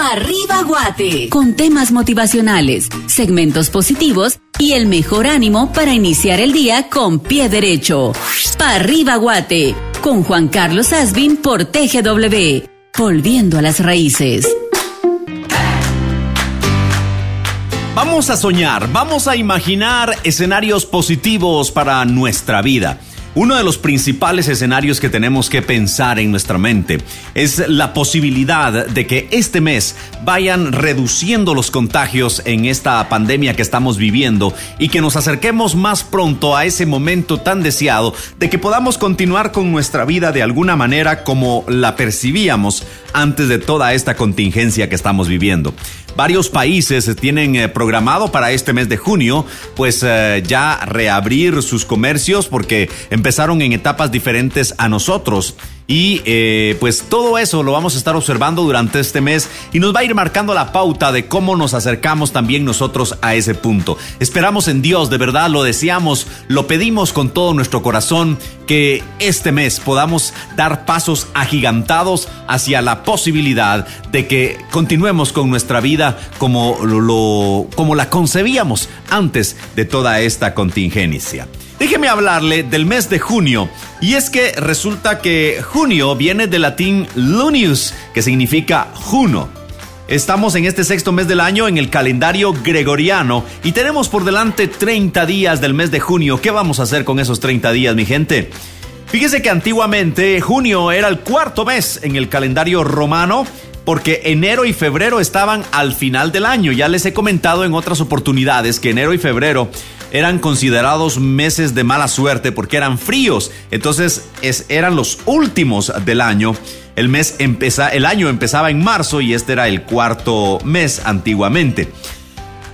Pa' arriba Guate. Con temas motivacionales, segmentos positivos y el mejor ánimo para iniciar el día con pie derecho. Pa' arriba Guate. Con Juan Carlos Asbin por TGW. Volviendo a las raíces. Vamos a soñar, vamos a imaginar escenarios positivos para nuestra vida. Uno de los principales escenarios que tenemos que pensar en nuestra mente es la posibilidad de que este mes vayan reduciendo los contagios en esta pandemia que estamos viviendo y que nos acerquemos más pronto a ese momento tan deseado de que podamos continuar con nuestra vida de alguna manera como la percibíamos antes de toda esta contingencia que estamos viviendo. Varios países tienen eh, programado para este mes de junio, pues eh, ya reabrir sus comercios porque empezaron en etapas diferentes a nosotros. Y eh, pues todo eso lo vamos a estar observando durante este mes y nos va a ir marcando la pauta de cómo nos acercamos también nosotros a ese punto. Esperamos en Dios, de verdad lo deseamos, lo pedimos con todo nuestro corazón que este mes podamos dar pasos agigantados hacia la posibilidad de que continuemos con nuestra vida como, lo, como la concebíamos antes de toda esta contingencia. Déjeme hablarle del mes de junio. Y es que resulta que junio viene del latín lunius, que significa juno. Estamos en este sexto mes del año en el calendario gregoriano y tenemos por delante 30 días del mes de junio. ¿Qué vamos a hacer con esos 30 días, mi gente? Fíjese que antiguamente junio era el cuarto mes en el calendario romano porque enero y febrero estaban al final del año. Ya les he comentado en otras oportunidades que enero y febrero eran considerados meses de mala suerte porque eran fríos. Entonces eran los últimos del año. El, mes el año empezaba en marzo y este era el cuarto mes antiguamente.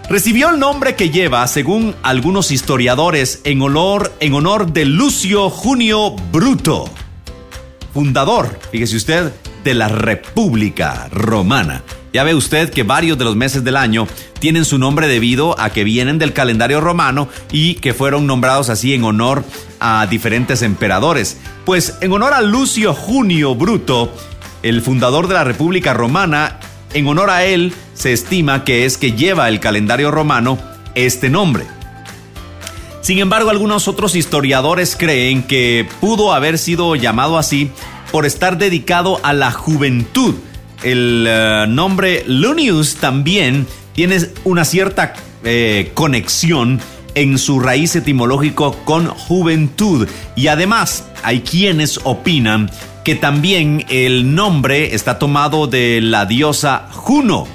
Recibió el nombre que lleva, según algunos historiadores, en honor, en honor de Lucio Junio Bruto, fundador, fíjese usted, de la República Romana. Ya ve usted que varios de los meses del año tienen su nombre debido a que vienen del calendario romano y que fueron nombrados así en honor a diferentes emperadores. Pues en honor a Lucio Junio Bruto, el fundador de la República Romana, en honor a él se estima que es que lleva el calendario romano este nombre. Sin embargo, algunos otros historiadores creen que pudo haber sido llamado así por estar dedicado a la juventud el eh, nombre Lunius también tiene una cierta eh, conexión en su raíz etimológico con juventud. Y además hay quienes opinan que también el nombre está tomado de la diosa Juno,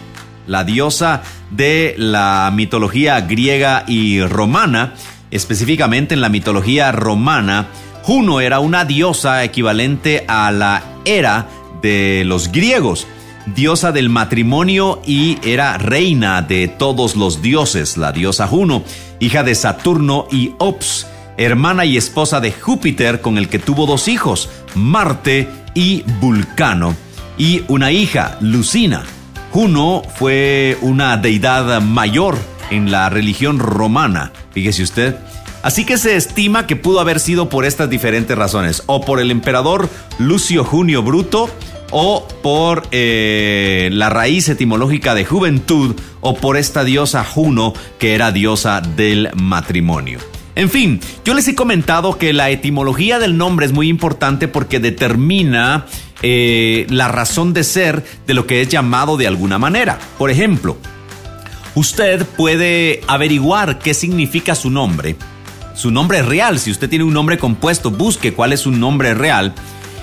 la diosa de la mitología griega y romana, específicamente en la mitología romana. Juno era una diosa equivalente a la Era de los griegos, diosa del matrimonio y era reina de todos los dioses, la diosa Juno, hija de Saturno y Ops, hermana y esposa de Júpiter con el que tuvo dos hijos, Marte y Vulcano, y una hija, Lucina. Juno fue una deidad mayor en la religión romana, fíjese usted. Así que se estima que pudo haber sido por estas diferentes razones, o por el emperador Lucio Junio Bruto, o por eh, la raíz etimológica de juventud, o por esta diosa Juno, que era diosa del matrimonio. En fin, yo les he comentado que la etimología del nombre es muy importante porque determina eh, la razón de ser de lo que es llamado de alguna manera. Por ejemplo, usted puede averiguar qué significa su nombre su nombre real. Si usted tiene un nombre compuesto, busque cuál es su nombre real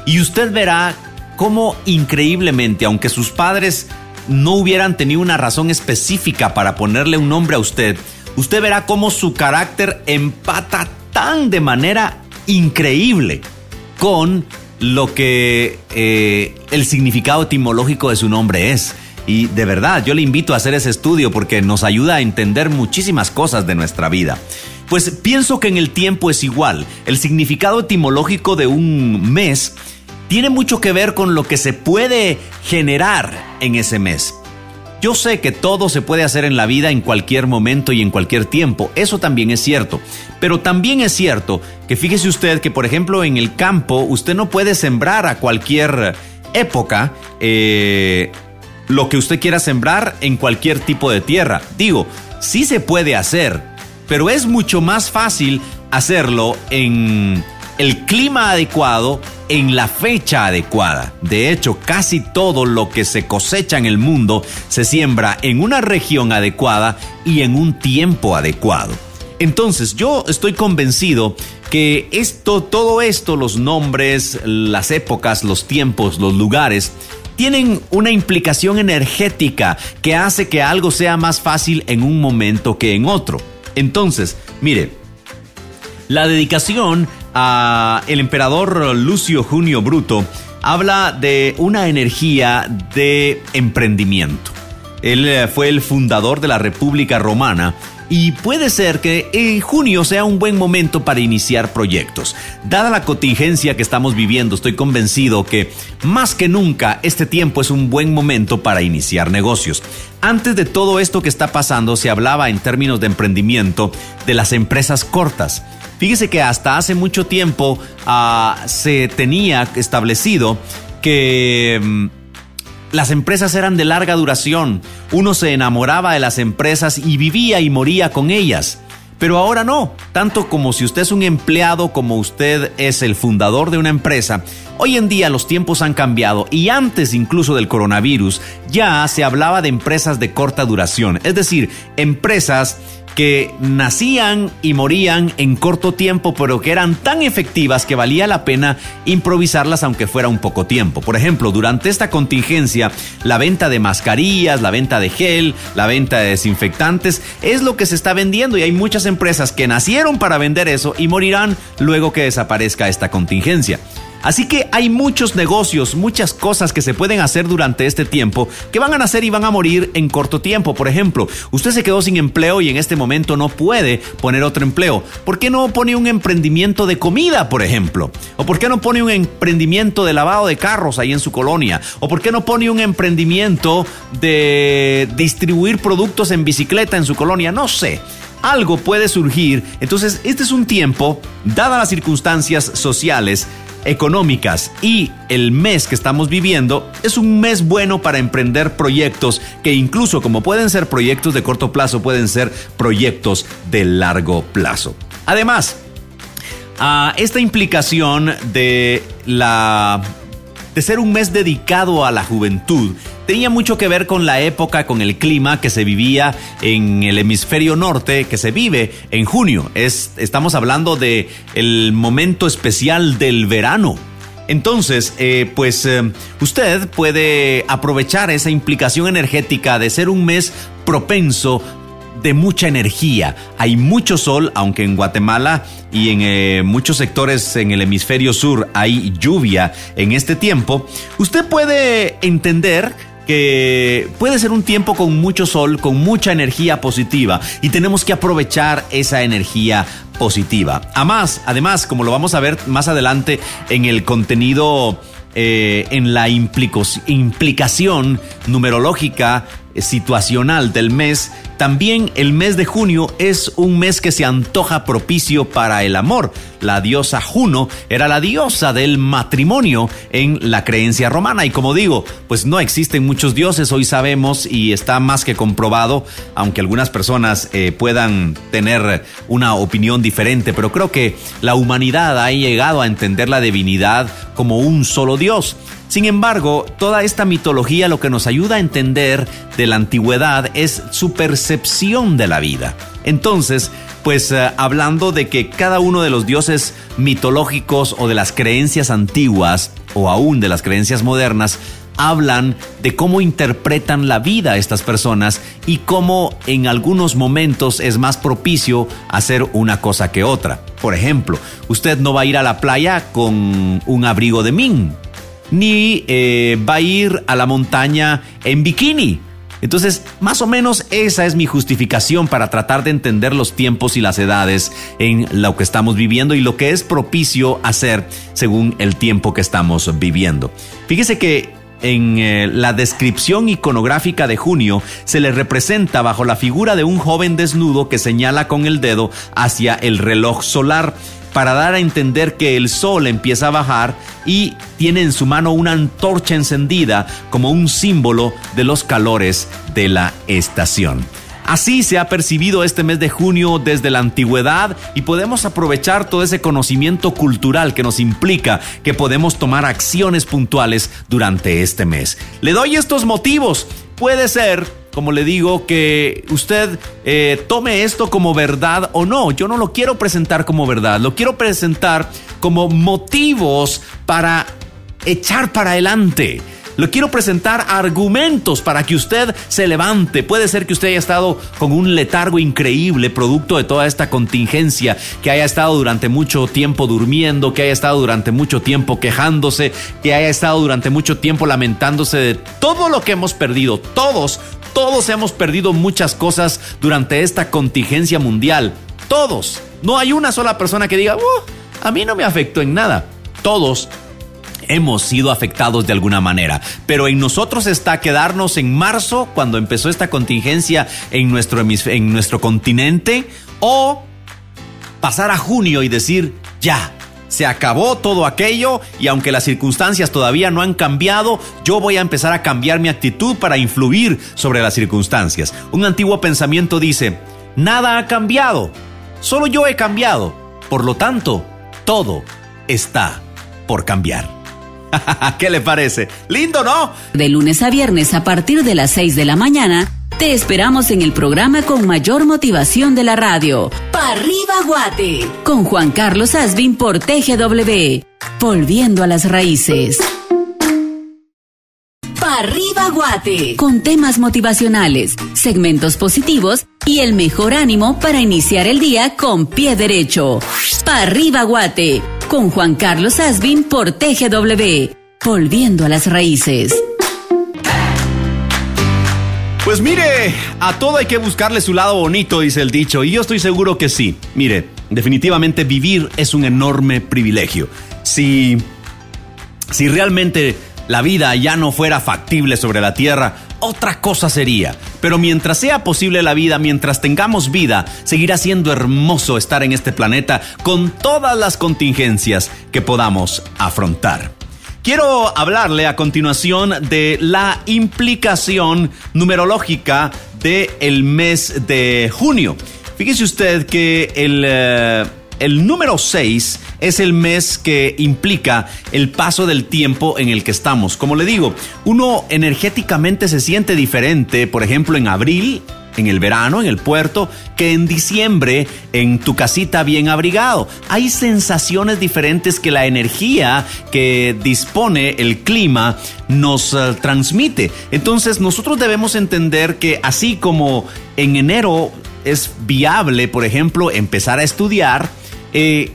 y usted verá cómo increíblemente, aunque sus padres no hubieran tenido una razón específica para ponerle un nombre a usted, usted verá cómo su carácter empata tan de manera increíble con lo que eh, el significado etimológico de su nombre es. Y de verdad, yo le invito a hacer ese estudio porque nos ayuda a entender muchísimas cosas de nuestra vida. Pues pienso que en el tiempo es igual. El significado etimológico de un mes tiene mucho que ver con lo que se puede generar en ese mes. Yo sé que todo se puede hacer en la vida en cualquier momento y en cualquier tiempo, eso también es cierto, pero también es cierto que fíjese usted que por ejemplo en el campo usted no puede sembrar a cualquier época eh, lo que usted quiera sembrar en cualquier tipo de tierra. Digo, sí se puede hacer, pero es mucho más fácil hacerlo en el clima adecuado en la fecha adecuada. De hecho, casi todo lo que se cosecha en el mundo se siembra en una región adecuada y en un tiempo adecuado. Entonces, yo estoy convencido que esto, todo esto, los nombres, las épocas, los tiempos, los lugares, tienen una implicación energética que hace que algo sea más fácil en un momento que en otro. Entonces, mire, la dedicación a el emperador Lucio Junio Bruto habla de una energía de emprendimiento. Él eh, fue el fundador de la República Romana y puede ser que en junio sea un buen momento para iniciar proyectos. Dada la contingencia que estamos viviendo, estoy convencido que más que nunca este tiempo es un buen momento para iniciar negocios. Antes de todo esto que está pasando, se hablaba en términos de emprendimiento de las empresas cortas. Fíjese que hasta hace mucho tiempo ah, se tenía establecido que mm, las empresas eran de larga duración. Uno se enamoraba de las empresas y vivía y moría con ellas. Pero ahora no, tanto como si usted es un empleado como usted es el fundador de una empresa, hoy en día los tiempos han cambiado y antes incluso del coronavirus ya se hablaba de empresas de corta duración, es decir, empresas que nacían y morían en corto tiempo, pero que eran tan efectivas que valía la pena improvisarlas aunque fuera un poco tiempo. Por ejemplo, durante esta contingencia, la venta de mascarillas, la venta de gel, la venta de desinfectantes es lo que se está vendiendo y hay muchas empresas que nacieron para vender eso y morirán luego que desaparezca esta contingencia. Así que hay muchos negocios, muchas cosas que se pueden hacer durante este tiempo que van a nacer y van a morir en corto tiempo. Por ejemplo, usted se quedó sin empleo y en este momento no puede poner otro empleo. ¿Por qué no pone un emprendimiento de comida, por ejemplo? ¿O por qué no pone un emprendimiento de lavado de carros ahí en su colonia? ¿O por qué no pone un emprendimiento de distribuir productos en bicicleta en su colonia? No sé algo puede surgir. Entonces, este es un tiempo, dadas las circunstancias sociales, económicas y el mes que estamos viviendo es un mes bueno para emprender proyectos que incluso como pueden ser proyectos de corto plazo, pueden ser proyectos de largo plazo. Además, a esta implicación de la de ser un mes dedicado a la juventud tenía mucho que ver con la época, con el clima que se vivía en el hemisferio norte, que se vive en junio. Es, estamos hablando de momento especial del verano. Entonces, eh, pues eh, usted puede aprovechar esa implicación energética de ser un mes propenso de mucha energía. Hay mucho sol, aunque en Guatemala y en eh, muchos sectores en el hemisferio sur hay lluvia en este tiempo. Usted puede entender que puede ser un tiempo con mucho sol, con mucha energía positiva y tenemos que aprovechar esa energía positiva. Además, además, como lo vamos a ver más adelante en el contenido, eh, en la implicación numerológica eh, situacional del mes, también el mes de junio es un mes que se antoja propicio para el amor. La diosa Juno era la diosa del matrimonio en la creencia romana y como digo, pues no existen muchos dioses, hoy sabemos y está más que comprobado, aunque algunas personas eh, puedan tener una opinión diferente, pero creo que la humanidad ha llegado a entender la divinidad como un solo dios. Sin embargo, toda esta mitología lo que nos ayuda a entender de la antigüedad es su de la vida. Entonces, pues eh, hablando de que cada uno de los dioses mitológicos o de las creencias antiguas o aún de las creencias modernas hablan de cómo interpretan la vida estas personas y cómo en algunos momentos es más propicio hacer una cosa que otra. Por ejemplo, usted no va a ir a la playa con un abrigo de min, ni eh, va a ir a la montaña en bikini. Entonces, más o menos esa es mi justificación para tratar de entender los tiempos y las edades en lo que estamos viviendo y lo que es propicio hacer según el tiempo que estamos viviendo. Fíjese que en eh, la descripción iconográfica de junio se le representa bajo la figura de un joven desnudo que señala con el dedo hacia el reloj solar. Para dar a entender que el sol empieza a bajar y tiene en su mano una antorcha encendida como un símbolo de los calores de la estación. Así se ha percibido este mes de junio desde la antigüedad y podemos aprovechar todo ese conocimiento cultural que nos implica que podemos tomar acciones puntuales durante este mes. Le doy estos motivos. Puede ser como le digo, que usted eh, tome esto como verdad o no. Yo no lo quiero presentar como verdad, lo quiero presentar como motivos para echar para adelante. Le quiero presentar argumentos para que usted se levante. Puede ser que usted haya estado con un letargo increíble producto de toda esta contingencia, que haya estado durante mucho tiempo durmiendo, que haya estado durante mucho tiempo quejándose, que haya estado durante mucho tiempo lamentándose de todo lo que hemos perdido. Todos, todos hemos perdido muchas cosas durante esta contingencia mundial. Todos. No hay una sola persona que diga, uh, a mí no me afectó en nada. Todos hemos sido afectados de alguna manera. Pero en nosotros está quedarnos en marzo, cuando empezó esta contingencia en nuestro, en nuestro continente, o pasar a junio y decir, ya, se acabó todo aquello y aunque las circunstancias todavía no han cambiado, yo voy a empezar a cambiar mi actitud para influir sobre las circunstancias. Un antiguo pensamiento dice, nada ha cambiado, solo yo he cambiado, por lo tanto, todo está por cambiar. ¿Qué le parece? Lindo, ¿no? De lunes a viernes a partir de las 6 de la mañana, te esperamos en el programa con mayor motivación de la radio. Pa' arriba Guate. Con Juan Carlos Asbin por TGW. Volviendo a las raíces. Pa' arriba Guate. Con temas motivacionales, segmentos positivos y el mejor ánimo para iniciar el día con pie derecho. Pa' arriba Guate con Juan Carlos Asbin por TGW, volviendo a las raíces. Pues mire, a todo hay que buscarle su lado bonito, dice el dicho, y yo estoy seguro que sí. Mire, definitivamente vivir es un enorme privilegio. Si, si realmente la vida ya no fuera factible sobre la tierra, otra cosa sería. Pero mientras sea posible la vida, mientras tengamos vida, seguirá siendo hermoso estar en este planeta con todas las contingencias que podamos afrontar. Quiero hablarle a continuación de la implicación numerológica del mes de junio. Fíjese usted que el... Eh, el número 6 es el mes que implica el paso del tiempo en el que estamos. Como le digo, uno energéticamente se siente diferente, por ejemplo, en abril, en el verano, en el puerto, que en diciembre en tu casita bien abrigado. Hay sensaciones diferentes que la energía que dispone el clima nos eh, transmite. Entonces nosotros debemos entender que así como en enero es viable, por ejemplo, empezar a estudiar, eh,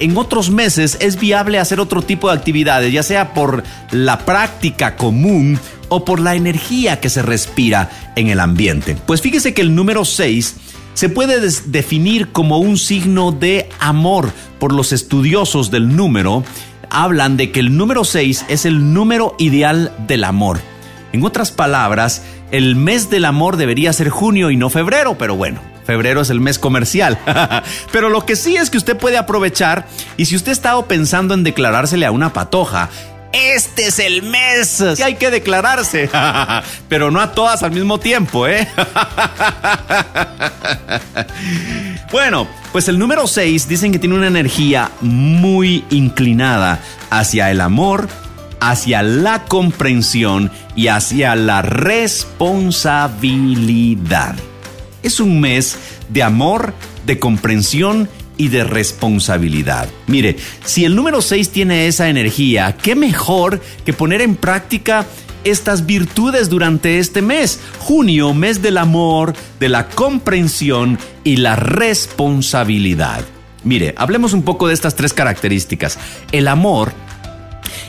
en otros meses es viable hacer otro tipo de actividades, ya sea por la práctica común o por la energía que se respira en el ambiente. Pues fíjese que el número 6 se puede definir como un signo de amor por los estudiosos del número. Hablan de que el número 6 es el número ideal del amor. En otras palabras, el mes del amor debería ser junio y no febrero, pero bueno, febrero es el mes comercial. Pero lo que sí es que usted puede aprovechar y si usted ha estado pensando en declarársele a una patoja, este es el mes que hay que declararse. Pero no a todas al mismo tiempo, ¿eh? Bueno, pues el número 6 dicen que tiene una energía muy inclinada hacia el amor, hacia la comprensión y hacia la responsabilidad. Es un mes de amor, de comprensión y de responsabilidad. Mire, si el número 6 tiene esa energía, ¿qué mejor que poner en práctica estas virtudes durante este mes? Junio, mes del amor, de la comprensión y la responsabilidad. Mire, hablemos un poco de estas tres características. El amor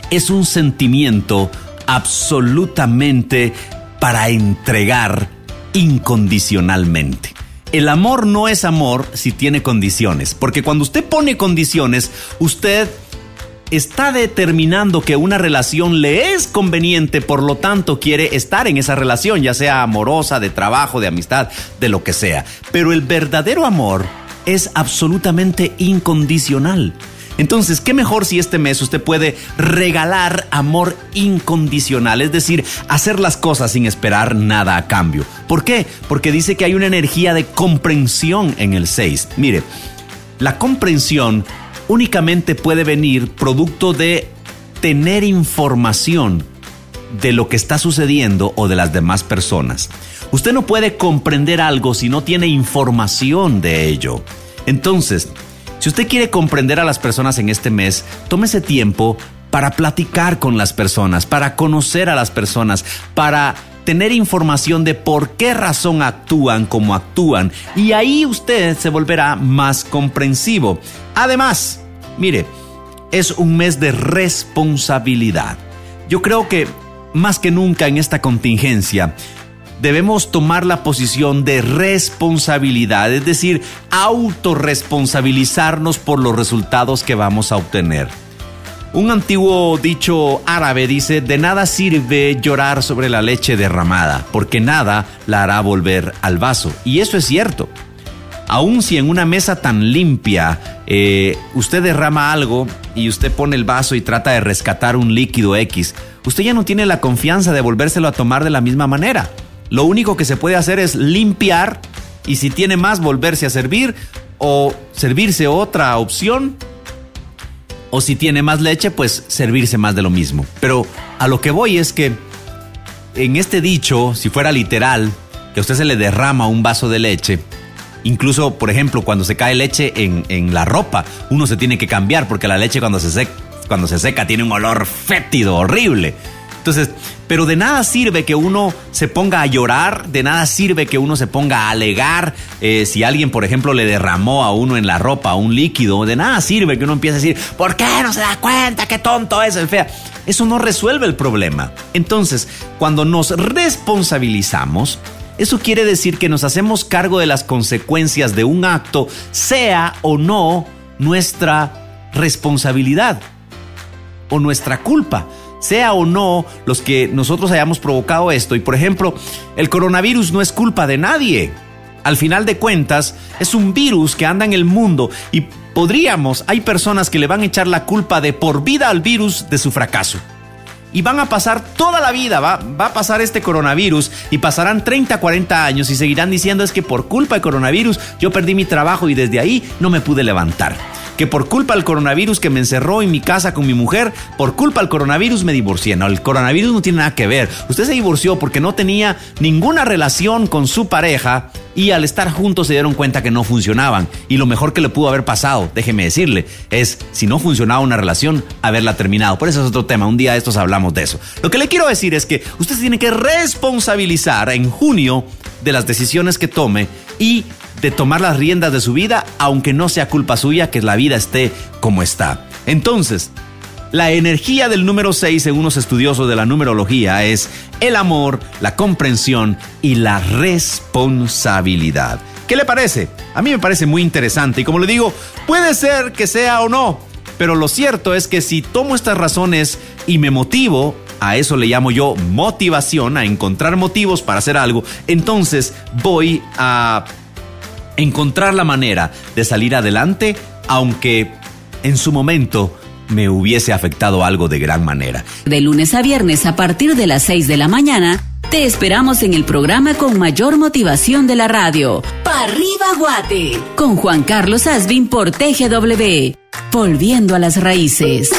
es un sentimiento absolutamente para entregar incondicionalmente. El amor no es amor si tiene condiciones, porque cuando usted pone condiciones, usted está determinando que una relación le es conveniente, por lo tanto quiere estar en esa relación, ya sea amorosa, de trabajo, de amistad, de lo que sea. Pero el verdadero amor es absolutamente incondicional. Entonces, ¿qué mejor si este mes usted puede regalar amor incondicional? Es decir, hacer las cosas sin esperar nada a cambio. ¿Por qué? Porque dice que hay una energía de comprensión en el 6. Mire, la comprensión únicamente puede venir producto de tener información de lo que está sucediendo o de las demás personas. Usted no puede comprender algo si no tiene información de ello. Entonces, si usted quiere comprender a las personas en este mes, tómese tiempo para platicar con las personas, para conocer a las personas, para tener información de por qué razón actúan como actúan y ahí usted se volverá más comprensivo. Además, mire, es un mes de responsabilidad. Yo creo que más que nunca en esta contingencia, debemos tomar la posición de responsabilidad, es decir, autorresponsabilizarnos por los resultados que vamos a obtener. Un antiguo dicho árabe dice, de nada sirve llorar sobre la leche derramada, porque nada la hará volver al vaso. Y eso es cierto. Aun si en una mesa tan limpia eh, usted derrama algo y usted pone el vaso y trata de rescatar un líquido X, usted ya no tiene la confianza de volvérselo a tomar de la misma manera. Lo único que se puede hacer es limpiar y si tiene más volverse a servir o servirse otra opción. O si tiene más leche, pues servirse más de lo mismo. Pero a lo que voy es que en este dicho, si fuera literal, que a usted se le derrama un vaso de leche, incluso, por ejemplo, cuando se cae leche en, la ropa, uno se tiene que cambiar porque la leche cuando se, seca, cuando se seca tiene un olor fétido, horrible. Entonces, pero de nada sirve que uno se ponga a llorar, de nada sirve que uno se ponga a alegar eh, si alguien, por ejemplo, le derramó a uno en la ropa un líquido, de nada sirve que uno empiece a decir, ¿por qué no se da cuenta? ¿Qué tonto es? Fea. Eso no resuelve el problema. Entonces, cuando nos responsabilizamos, eso quiere decir que nos hacemos cargo de las consecuencias de un acto, sea o no nuestra responsabilidad o nuestra culpa sea o no los que nosotros hayamos provocado esto. Y por ejemplo, el coronavirus no es culpa de nadie. Al final de cuentas, es un virus que anda en el mundo y podríamos, hay personas que le van a echar la culpa de por vida al virus de su fracaso. Y van a pasar toda la vida, va, va a pasar este coronavirus y pasarán 30, 40 años y seguirán diciendo es que por culpa del coronavirus yo perdí mi trabajo y desde ahí no me pude levantar que por culpa del coronavirus que me encerró en mi casa con mi mujer, por culpa del coronavirus me divorcié. No, el coronavirus no tiene nada que ver. Usted se divorció porque no tenía ninguna relación con su pareja y al estar juntos se dieron cuenta que no funcionaban. Y lo mejor que le pudo haber pasado, déjeme decirle, es si no funcionaba una relación, haberla terminado. Por eso es otro tema. Un día de estos hablamos de eso. Lo que le quiero decir es que usted se tiene que responsabilizar en junio de las decisiones que tome y de tomar las riendas de su vida, aunque no sea culpa suya que la vida esté como está. Entonces, la energía del número 6, según los estudiosos de la numerología, es el amor, la comprensión y la responsabilidad. ¿Qué le parece? A mí me parece muy interesante y como le digo, puede ser que sea o no, pero lo cierto es que si tomo estas razones y me motivo, a eso le llamo yo motivación, a encontrar motivos para hacer algo, entonces voy a encontrar la manera de salir adelante, aunque en su momento me hubiese afectado algo de gran manera. De lunes a viernes a partir de las 6 de la mañana, te esperamos en el programa con mayor motivación de la radio. ¡Pa' arriba Guate! Con Juan Carlos Asbin por TGW. Volviendo a las raíces.